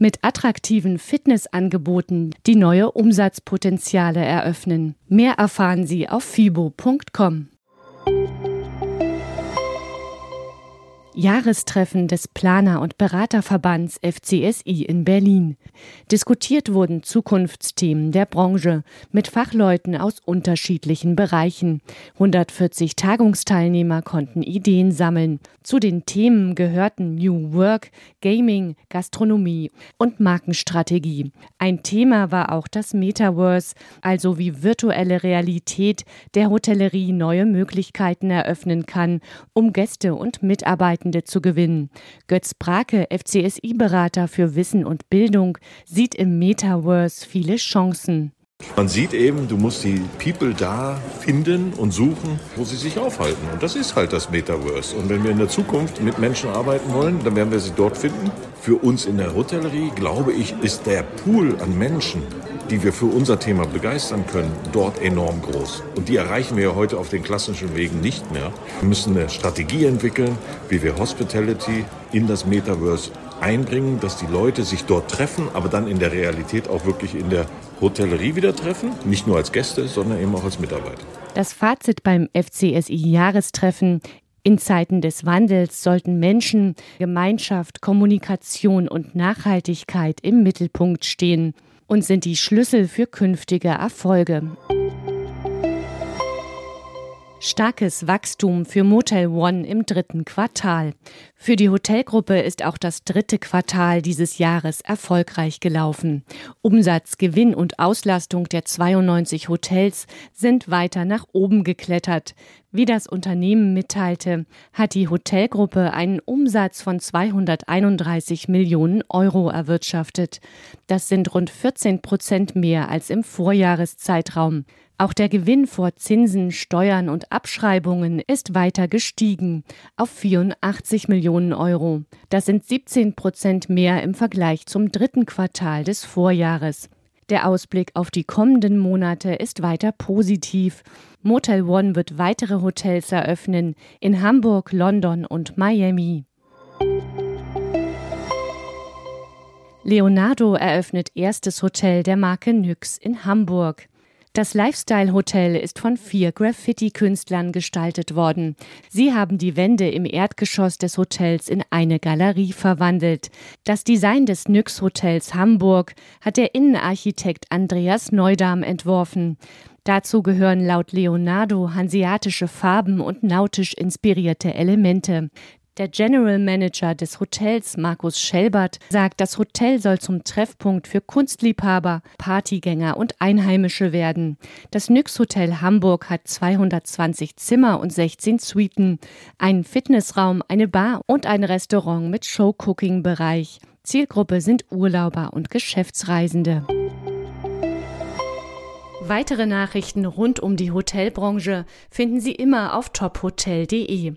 mit attraktiven Fitnessangeboten, die neue Umsatzpotenziale eröffnen. Mehr erfahren Sie auf fibo.com. Jahrestreffen des Planer- und Beraterverbands FCSI in Berlin. Diskutiert wurden Zukunftsthemen der Branche mit Fachleuten aus unterschiedlichen Bereichen. 140 Tagungsteilnehmer konnten Ideen sammeln. Zu den Themen gehörten New Work, Gaming, Gastronomie und Markenstrategie. Ein Thema war auch das Metaverse, also wie virtuelle Realität der Hotellerie neue Möglichkeiten eröffnen kann, um Gäste und Mitarbeiter Mitarbeitende zu gewinnen. Götz Brake, FCSI-Berater für Wissen und Bildung, sieht im Metaverse viele Chancen. Man sieht eben, du musst die People da finden und suchen, wo sie sich aufhalten. Und das ist halt das Metaverse. Und wenn wir in der Zukunft mit Menschen arbeiten wollen, dann werden wir sie dort finden. Für uns in der Hotellerie, glaube ich, ist der Pool an Menschen, die wir für unser Thema begeistern können, dort enorm groß. Und die erreichen wir ja heute auf den klassischen Wegen nicht mehr. Wir müssen eine Strategie entwickeln, wie wir Hospitality in das Metaverse einbringen, dass die Leute sich dort treffen, aber dann in der Realität auch wirklich in der Hotellerie wieder treffen. Nicht nur als Gäste, sondern eben auch als Mitarbeiter. Das Fazit beim FCSI-Jahrestreffen in Zeiten des Wandels sollten Menschen, Gemeinschaft, Kommunikation und Nachhaltigkeit im Mittelpunkt stehen und sind die Schlüssel für künftige Erfolge. Starkes Wachstum für Motel One im dritten Quartal. Für die Hotelgruppe ist auch das dritte Quartal dieses Jahres erfolgreich gelaufen. Umsatz, Gewinn und Auslastung der 92 Hotels sind weiter nach oben geklettert. Wie das Unternehmen mitteilte, hat die Hotelgruppe einen Umsatz von 231 Millionen Euro erwirtschaftet. Das sind rund 14 Prozent mehr als im Vorjahreszeitraum. Auch der Gewinn vor Zinsen, Steuern und Abschreibungen ist weiter gestiegen auf 84 Millionen Euro. Das sind 17 Prozent mehr im Vergleich zum dritten Quartal des Vorjahres. Der Ausblick auf die kommenden Monate ist weiter positiv. Motel One wird weitere Hotels eröffnen in Hamburg, London und Miami. Leonardo eröffnet erstes Hotel der Marke Nyx in Hamburg. Das Lifestyle Hotel ist von vier Graffiti-Künstlern gestaltet worden. Sie haben die Wände im Erdgeschoss des Hotels in eine Galerie verwandelt. Das Design des Nyx Hotels Hamburg hat der Innenarchitekt Andreas Neudam entworfen. Dazu gehören laut Leonardo hanseatische Farben und nautisch inspirierte Elemente. Der General Manager des Hotels, Markus Schelbert, sagt, das Hotel soll zum Treffpunkt für Kunstliebhaber, Partygänger und Einheimische werden. Das Nyx Hotel Hamburg hat 220 Zimmer und 16 Suiten, einen Fitnessraum, eine Bar und ein Restaurant mit Showcooking-Bereich. Zielgruppe sind Urlauber und Geschäftsreisende. Weitere Nachrichten rund um die Hotelbranche finden Sie immer auf tophotel.de.